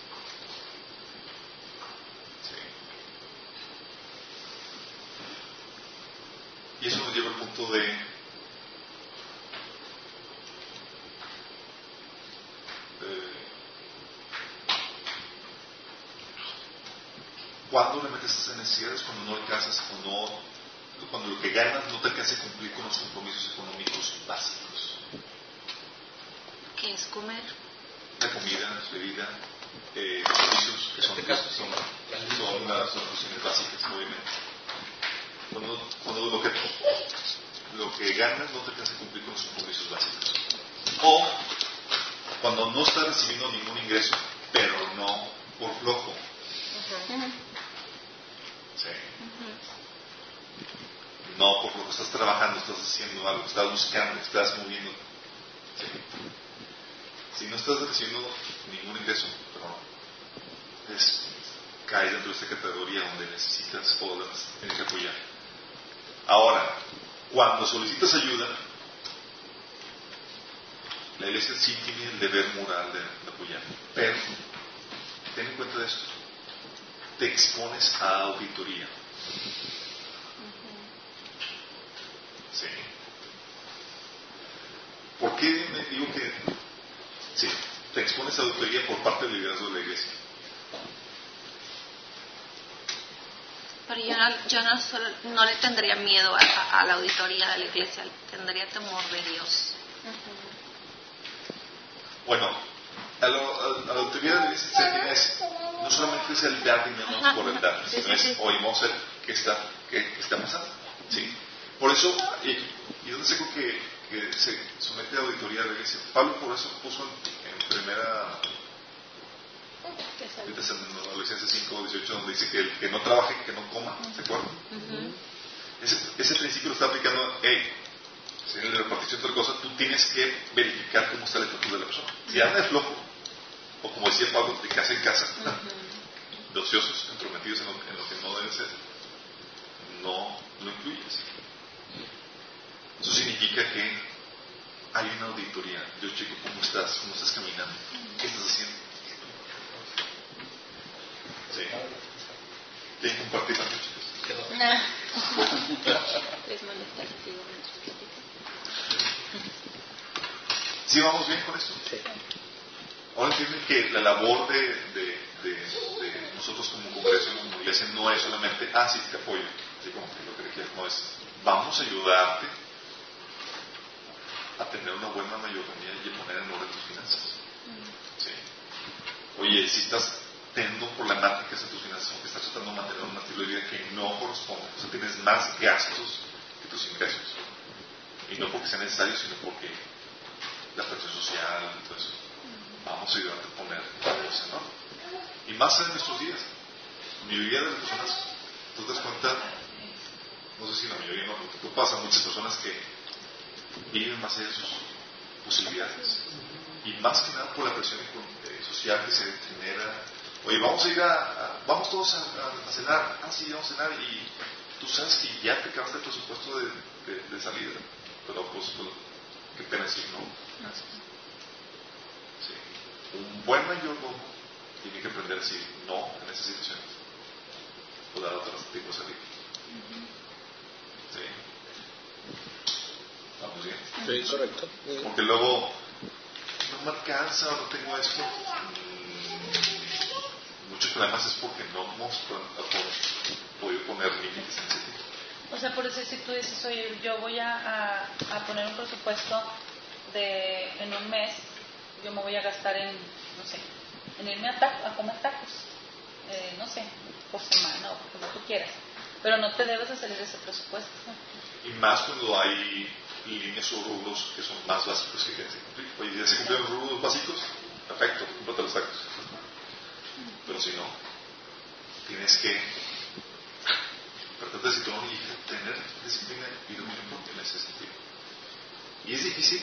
Y eso nos lleva al punto de eh, ¿Cuándo le metes esas necesidades? Cuando no alcanzas o no cuando lo que ganas no te alcanza a cumplir con los compromisos económicos básicos. ¿Qué es comer? La comida, bebida, eh, servicios, que son, son, son, las, son las cuestiones básicas, obviamente. Cuando, cuando lo, que, lo que ganas no te alcanza a cumplir con los compromisos básicos. O cuando no estás recibiendo ningún ingreso, pero no por flojo. Sí. No por lo que estás trabajando, estás haciendo algo, estás buscando, estás moviendo. Si no estás recibiendo ningún ingreso, pero cae dentro de esta categoría donde necesitas o tienes que apoyar. Ahora, cuando solicitas ayuda, la iglesia sí tiene el deber moral de, apoyar, pero ten en cuenta de esto, te expones a auditoría. Sí. ¿Por qué me digo que sí, te expones a auditoría por parte del liderazgo de la iglesia? Pero yo no, yo no, solo, no le tendría miedo a, la auditoría de la iglesia, tendría temor de Dios. Bueno, a, la auditoría de la iglesia es, no solamente es el dar dinero por el dar, sino es, oímos el que está, que, está pasando. ¿sí? Por eso, y, y donde sé que, que se somete a auditoría de la iglesia, Pablo por eso puso en primera Adolescencia 5, 18, donde dice que el que no trabaje, que no coma, ¿se acuerdan? ese, ese, principio lo está aplicando, hey, si en la repartición de cosas, tú tienes que verificar cómo está la actitud de la persona. Si anda de flojo, o como decía Pablo, de casa en casa, de ociosos, entrometidos en lo, en lo, que no deben ser, no lo incluyes. Eso significa que hay una auditoría. Yo checo cómo estás, cómo estás caminando, qué estás haciendo. Sí. ¿Quieren compartir algo, chicos? No. Les molesta que ¿Sí vamos bien con esto? Sí. Ahora entienden que la labor de, de, de, nosotros como congregación, como iglesia, no es solamente, ah, sí, te apoyo, así como que lo que no es, vamos a ayudarte a tener una buena mayoría y a poner en orden tus finanzas. Mm. Sí. Oye, si estás teniendo problemáticas en tus finanzas, aunque estás tratando de mantener un estilo de vida que no corresponde. O sea, tienes más gastos que tus ingresos. Y no porque sea necesario, sino porque la presión social, entonces vamos a ayudarte a poner cosas, ¿no? Y más en estos días. La mayoría de las personas, tú te das cuenta, no sé si la mayoría no, tú pasa muchas personas que viven más allá de sus posibilidades. Y más que nada por la presión social que se genera Oye, vamos a ir a, vamos todos a, cenar. Ah, sí, vamos a cenar y tú sabes que ya te acabaste el presupuesto de, de, salida. Pero pues, pues, qué pena decir no. Sí. Un buen mayordomo tiene que aprender a decir no en esas situaciones. O dar otro tipo de salida. Sí. ¿Vamos bien? Sí, correcto. Porque luego no me alcanza, no tengo esto muchos problemas es porque no hemos podido poner límites en ese tipo. O sea, por eso si tú dices, oye, yo voy a, a, poner un presupuesto de en un mes, yo me voy a gastar en, no sé, en irme a, a comer tacos, eh, no sé, por semana o como tú quieras. Pero no te debes de salir de ese presupuesto. Y más cuando hay líneas o rubros que son más básicos que se cumplir. Oye, ya se cumplen los rubros básicos, perfecto, cúmplate los tacos. Pero si no, tienes que tratar de y tener disciplina y dominio en ese sentido. Y es difícil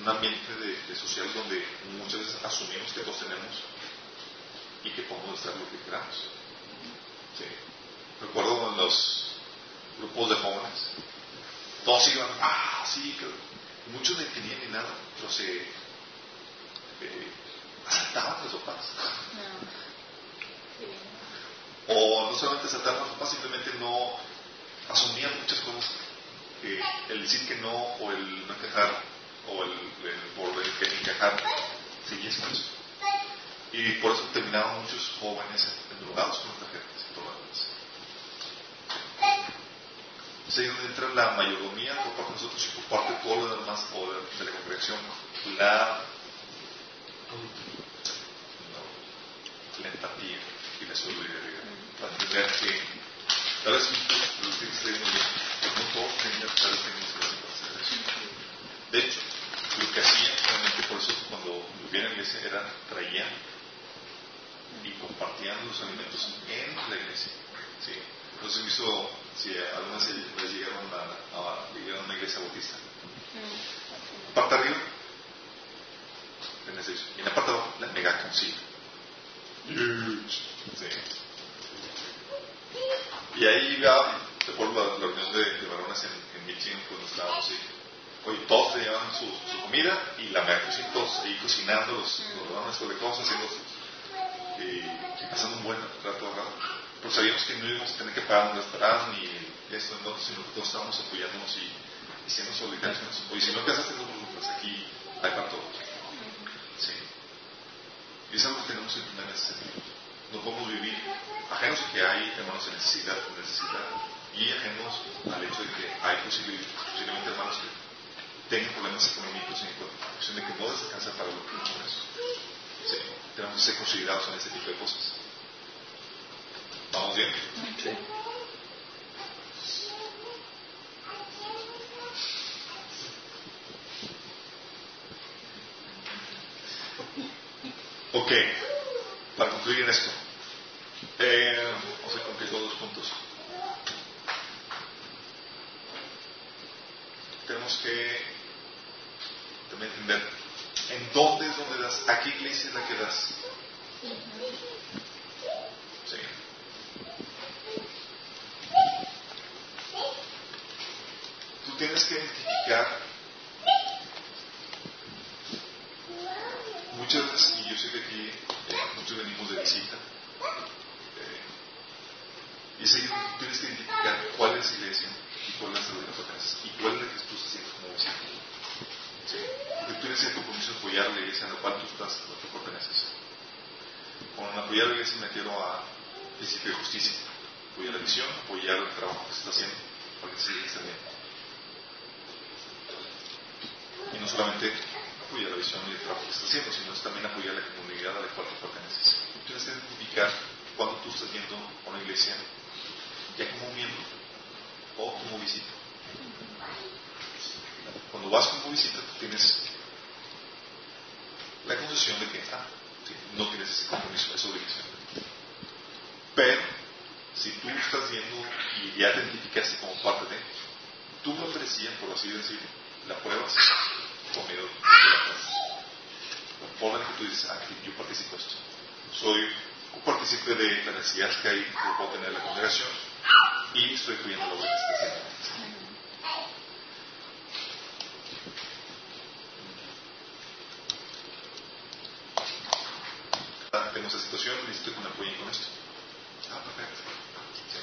un ambiente de, social donde muchas veces asumimos que todos tenemos y que podemos estar lo que queramos. Recuerdo en los grupos de jóvenes, todos iban, ah, sí, muchos no tenían ni nada, pero se eh, asaltaban los papás. O no solamente asaltaban los papás, simplemente no asumían muchas cosas. Que el decir que no, o el no encajar, o el, por el que encajar, seguía eso. Y por eso terminaban muchos jóvenes endrogados con tarjetas y todo lo demás. Es ahí donde entra la mayordomía por parte de nosotros y por parte de todo lo demás poder de la congregación, la la empatía y la solidaridad. Para entender que tal vez lo que estoy muy bien, pero no todos tenían tal vez de eso. De hecho, lo que hacían realmente por eso cuando volvían a la iglesia era traían y compartían los alimentos en la iglesia. ¿sí? Entonces he visto si algunas vez llegaron a, a, a una iglesia bautista. Parte arriba, en ese, y en la parte abajo, la mega concilio. Sí. Y ahí iba, recuerdo la, la reunión de, de varones en, en Michigan, cuando estábamos ahí. oye, todos te llevan su, su comida y la verdad sí, todos ahí cocinando los, los esto de cosas, haciendo y, y, pasando un buen rato rato. Pero sabíamos que no íbamos a tener que pagar un restaurante ni esto, entonces, sino que todos estábamos apoyándonos y, siendo solidarios. Oye, si no alcanzaste los grupos, aquí hay para todos. Sí. Y es algo que tenemos que entender en ese sentido. No podemos vivir ajenos a que hay hermanos en necesidad, necesidad y ajenos al hecho de que hay posiblemente hermanos que tengan problemas económicos en cuestión de que no les alcanza para lo que es eso. Sí, tenemos que ser considerados en ese tipo de cosas. ¿Vamos bien? Sí. Ok, para concluir en esto, eh, vamos a concluir dos puntos. tenemos que también entender en dónde es donde das, a qué iglesia es la que das. Sí. Tú tienes que identificar muchas veces, y yo sé que aquí eh, muchos venimos de visita, eh, y es tú tienes que identificar cuál es la iglesia y cuál es la de las y cuál es la que tú estás haciendo como vecino. ¿Sí? Porque tú tienes el compromiso de apoyar a la iglesia en la cual tú estás, no te perteneces. Con apoyar a la iglesia me refiero a principio de justicia, apoyar la visión, apoyar el trabajo que se está haciendo para que se siga bien. Y no solamente apoyar la visión y el trabajo que se está haciendo, sino también apoyar la comunidad a la cual te perteneces. Tú tienes que identificar cuando tú estás viendo a una iglesia ya como miembro o como visita. Cuando vas como visita, tú tienes la concesión de que ah, no tienes ese compromiso, esa obligación. Pero, si tú estás viendo y ya te identificaste como parte de, tú lo ofrecías, por así decirlo, la pruebas por medio de la. La en que tú dices, ah, yo participo en esto. Soy un partícipe de la necesidad que hay que puedo tener la congregación y estoy que está haciendo. Tenemos esta situación, necesito que me apoyen con esto. Ah, perfecto. Sí.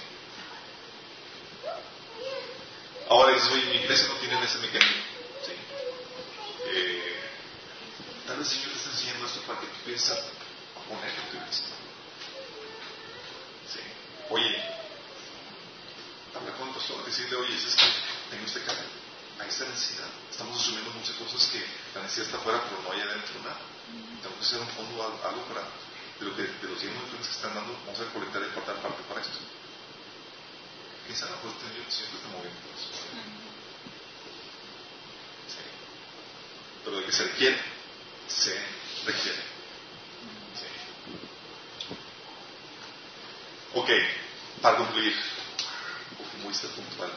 Ahora oye, mi iglesia no tiene ese mecanismo. ¿Sí? Eh, tal vez el Señor te está enseñando esto para que tú pienses a poner en tu iglesia. Sí. Oye, hablar con el pastor, decirle, oye, es que tengo este cambio, hay esta necesidad. Estamos asumiendo muchas cosas que la necesidad está afuera, pero no hay adentro nada. Tengo que hacer un fondo, algo para, de, lo que, de los 10 millones que están dando, vamos a colectar y cortar parte para esto. ¿Quién sabe? Pues Dios siempre está moviendo eso. Sí. Pero de que se requiere, se requiere. Sí. Ok, para concluir fuiste puntual.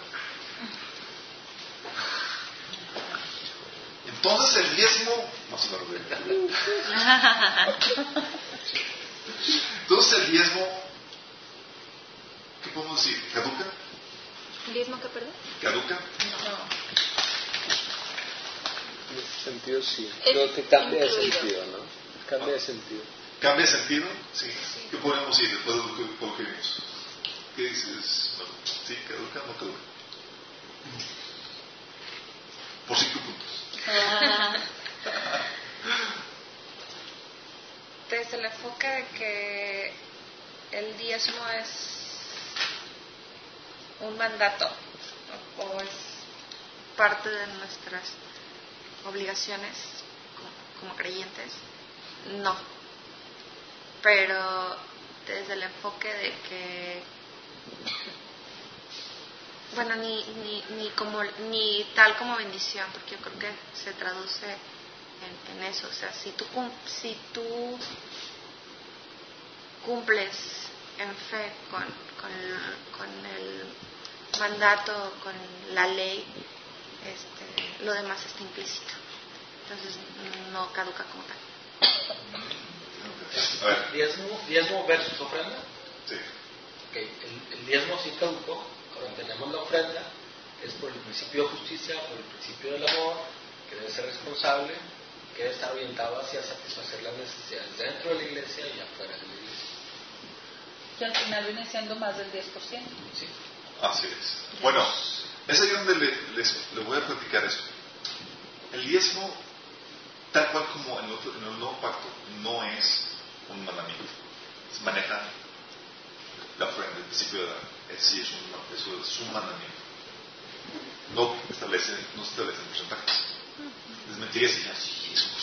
Entonces el diezmo, no se lo Entonces el diezmo, ¿qué podemos decir? ¿Caduca? ¿Diezmo qué, perdón? ¿Caduca? No. En ese sentido sí. Creo que cambia de sentido, ¿no? Cambia de sentido. ¿Cambia de sentido? Sí. ¿Qué podemos decir después de lo que, lo que vimos? ¿Qué dices? Bueno, ¿Sí? ¿Caduca o no caduca? Por cinco puntos. Desde el enfoque de que el diezmo es un mandato o es parte de nuestras obligaciones como, creyentes, no. Pero desde el enfoque de que bueno, ni, ni, ni, como, ni tal como bendición, porque yo creo que se traduce en, eso. O sea, si tú, si tú cumples en fe con, con, con el mandato, con la ley, este, lo demás está implícito. Entonces no caduca como tal. ¿Diezmo, diezmo versus ofrenda? Sí. Okay. El, el diezmo sí caducó, cuando tenemos la ofrenda, es por el principio de justicia, por el principio del amor, que debe ser responsable, que debe estar orientado hacia satisfacer las necesidades dentro de la iglesia y afuera de la iglesia. Que al final viene siendo más del 10%. Sí. Así es. Bueno, es ahí donde le, les, voy a platicar esto. El diezmo, tal cual como en el, nuevo pacto, no es un mandamiento. Se maneja la ofrenda, el principio de. Es, sí, es un, eso es un mandamiento. No establece, no se establecen porcentajes. Les mentiría si sí, es un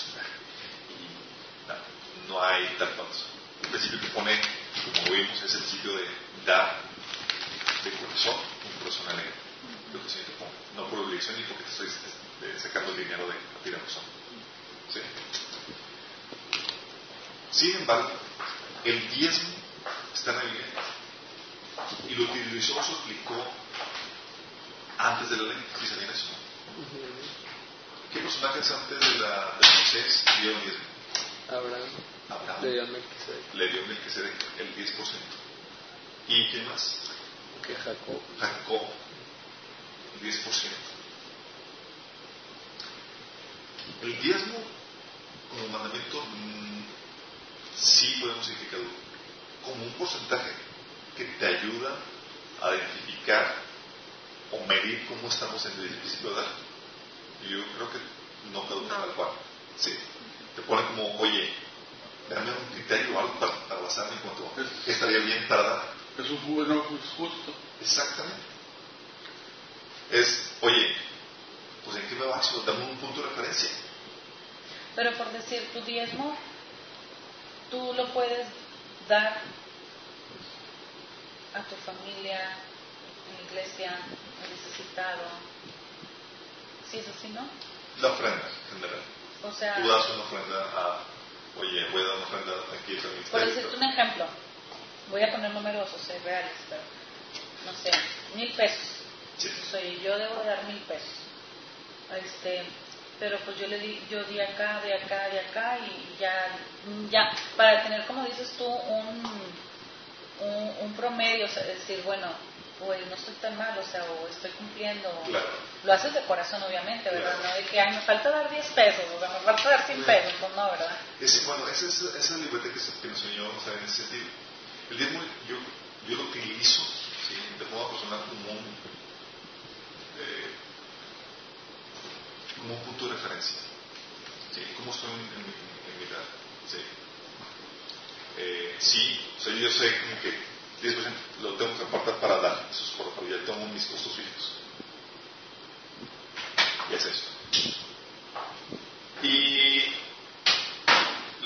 no, no hay tal paso. El principio que pone, como vimos, es el principio de dar de corazón, un corazón alegre. No por obligación ni porque te estoy este, sacando el dinero de a ti razón. ¿Sí? Sin embargo, el diezmo está en la Biblia y lo utilizó, se aplicó antes de la ley, si sabían eso. ¿Qué personajes antes de la de Moisés dieron diezmo? Abraham. Abraham. Le dio Melquisedec. Le dio Melquisedec el 10%. ¿Y quién más? Que Jacob. Jacob. El 10%. El diezmo como mandamiento mm, sí podemos significarlo como un porcentaje que te ayuda a identificar o medir cómo estamos en el edificio de dar. Yo creo que no caduca tal cual. Sí. Te pone como, oye, dame un criterio o algo para, basarme en cuanto a estaría bien para dar. Es un bueno, es justo. Exactamente. Es, oye, pues en qué me baso, dame un punto de referencia. Pero por decir, tu diezmo, tú lo puedes dar a tu familia, en la iglesia, al necesitado. ¿Sí es así, no? La ofrenda, en general. O sea, Tú das una ofrenda a, oye, voy a dar una ofrenda aquí a mi por decirte un ejemplo, voy a poner números, o sea, reales, pero, no sé, mil pesos. Sí. O sea, yo debo de dar mil pesos. Este, pero pues yo le di, yo di acá, de acá, de acá y ya, ya, para tener, como dices tú, un, un, un promedio, o sea, decir, bueno, pues no estoy tan mal, o sea, o estoy cumpliendo. Claro. Lo haces de corazón, obviamente, ¿verdad? Claro. No de que, ay, me falta dar 10 pesos, o sea, me falta dar 100 pesos, pues no, ¿verdad? Es, bueno, esa es esa libertad que, que nos enseñó o sea, en ese sentido. El diezmo yo, yo lo utilizo ¿sí? de forma personal como un, eh, como un punto de referencia. ¿sí? ¿Cómo estoy en, en mi, edad? ¿sí? Eh, sí, o sea, yo sé como que 10% lo tengo que apartar para dar, eso es por favor, ya tengo mis costos fijos. Y es eso. Y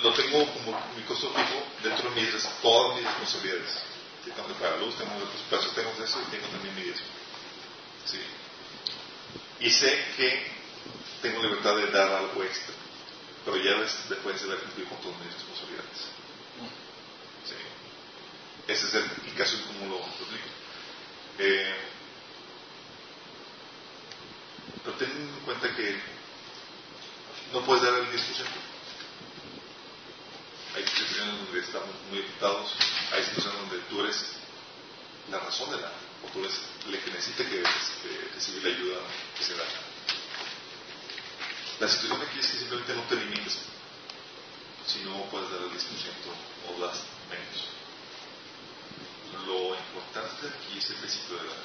lo tengo como mi costo fijo dentro de mis, todas mis responsabilidades. Sí, tengo que pagar luz, tengo otros precios, tengo eso y tengo también mi diezmo. Sí. Y sé que tengo libertad de dar algo extra, pero ya des- después de haber cumplido con todas mis responsabilidades. Ese es el, caso de cómo lo aplico. Eh, pero ten en cuenta que no puedes dar el 10%. Hay situaciones donde estamos muy ocupados, hay situaciones donde tú eres la razón de la, o tú eres el que necesita que este, recibir la ayuda que se da. La situación aquí es que simplemente no te limites, si no puedes dar el 10% o das menos. Lo importante aquí es el principio de la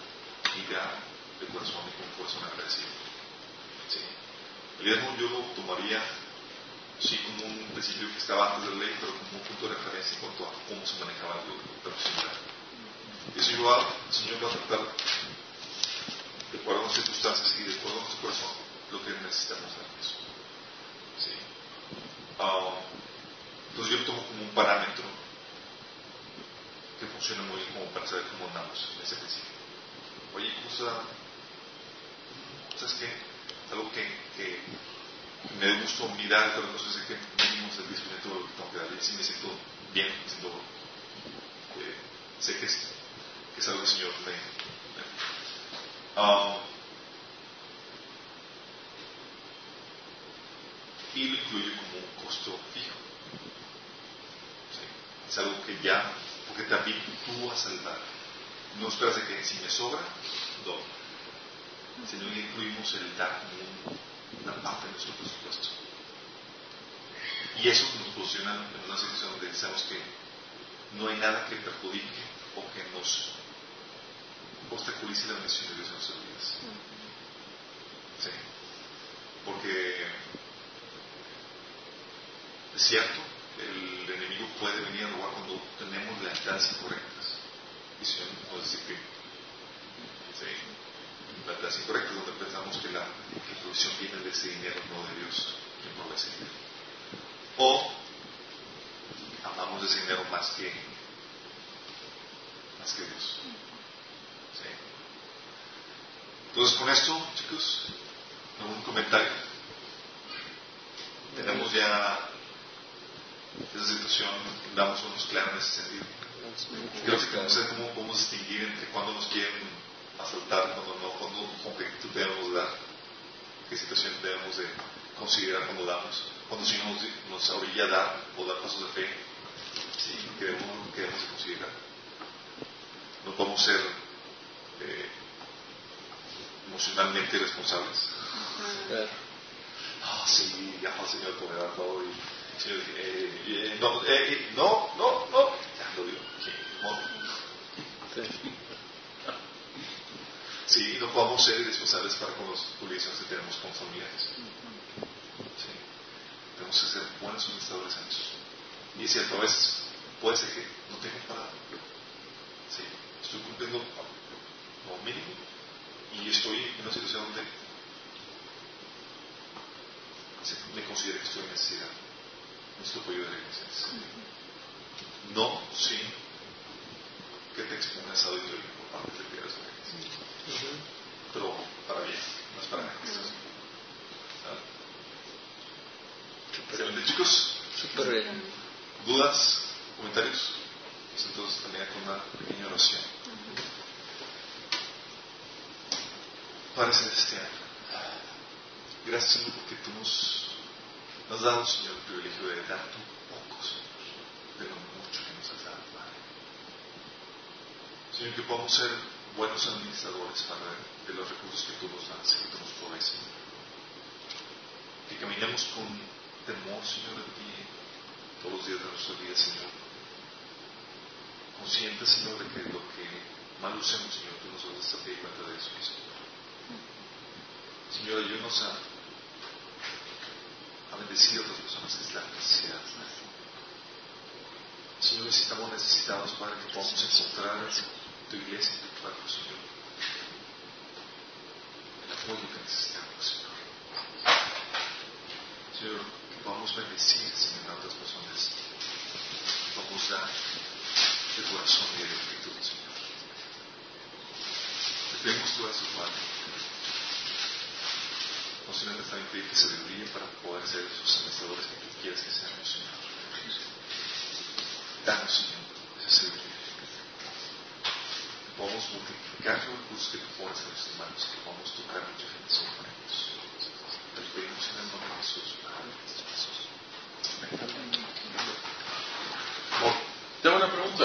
vida de corazón y con corazón agradecido. Sí. El diezmo yo lo tomaría sí como un principio que estaba antes de la ley, pero como un punto de referencia en cuanto a cómo se manejaba la profesional. Y eso yo el Señor va a tratar de acuerdo a las circunstancias y de acuerdo a nuestro corazón lo que necesitamos dar eso. Ah, entonces yo tomo como un parámetro que funciona muy bien como para saber cómo andamos en ese principio. Oye, ¿cómo está? ¿Sabes qué? Algo que, que me gusta mirar, pero no sé si que mínimo es el 10% de lo que tengo. Y sí me siento bien, me siento, eh, sé que es, es algo que el Señor me... Ah, y lo incluyo como un costo fijo. ¿sí? Es algo que ya, porque también tú vas a salvar. No esperas de que si me sobra, doy. Si no incluimos el dar como una parte de nuestro presupuesto. Y eso nos posiciona en una situación donde decimos que no hay nada que perjudique o que nos obstaculice la misión de Dios en nuestras vidas. Sí. Porque es cierto, el enemigo puede venir a robar cuando tenemos lealtades incorrectas. Y si no, nos disciplina. Sí. Lealtades incorrectas donde pensamos que la, que viene de ese dinero, no de Dios, quien provee ese dinero. O amamos ese dinero más que, más que Dios. Entonces, con esto, chicos, algún comentario. Tenemos ya esa situación, damos unos claros en ese sentido. Creo que tenemos que saber cómo podemos distinguir entre cuando nos quieren asaltar, cuando no, cuando, con qué actitud debemos dar, qué situación debemos de considerar cuando damos, cuando Señor nos, nos orilla a dar o dar pasos de fe, sí, que debemos, que debemos de considerar. No podemos ser eh, emocionalmente responsables. Ah, sí, ya el Señor me dar todo y no, eh, no, no, no, lo digo. Sí, no podemos ser responsables para con las obligaciones que tenemos con. Sí. Tenemos que ser buenos administradores en eso. Y es cierto, a veces puede ser que no tenga para. Sí, estoy cumpliendo lo mínimo y estoy en una situación donde me considero que estoy en necesidad apoyo de iglesia. No sin que te expongas a parte de piedras de la iglesia. Pero para bien, no es para nada. Excelente, chicos. Súper bien. ¿Dudas? ¿Comentarios? Pues entonces también con una pequeña oración. Padre Celestial, gracias porque tú nos nos has dado, Señor, privilegio de dar tu poco, Señor, de lo mucho que nos has dado, Padre. Señor, que podamos ser buenos administradores, Padre, de los recursos que tú nos das, que tú nos provees. Que caminemos con temor, Señor, de ti todos los días de nuestra vida, Señor. Conscientes, Señor, de que lo que mal usemos, Señor, tú nos vas a cuenta de eso, Señor. Señor, ayúdanos a bendecir a otras personas que están necesitadas. Señor, necesitamos necesitados, para que podamos encontrar tu iglesia, tu cuerpo, Señor. El apoyo que necesitamos, Señor. Señor, que podamos bendecir, Señor, a otras personas. Vamos a dar de corazón y de espíritu, Señor. Te pedimos todo eso, Padre no sino también pedir que se sabiduría para poder ser esos administradores que tú quieres que seamos, Señor. Danos, Señor, esa sabiduría. Que podamos multiplicar los recursos que tú pones en nuestras manos, que podamos tocar mucha gente, Señor, con ellos. Te lo pedimos en el nombre de Jesús. Amén. Tengo una pregunta.